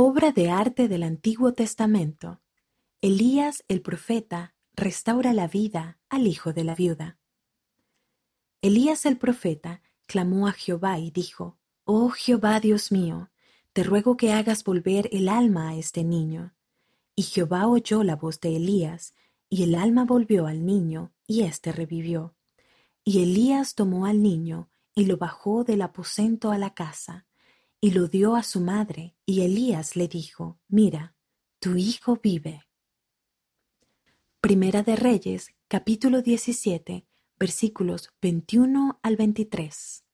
Obra de arte del Antiguo Testamento. Elías el profeta restaura la vida al hijo de la viuda. Elías el profeta clamó a Jehová y dijo, Oh Jehová Dios mío, te ruego que hagas volver el alma a este niño. Y Jehová oyó la voz de Elías, y el alma volvió al niño, y éste revivió. Y Elías tomó al niño, y lo bajó del aposento a la casa, y lo dio a su madre, y Elías le dijo, Mira, tu hijo vive. Primera de Reyes, capítulo 17, versículos 21 al 23.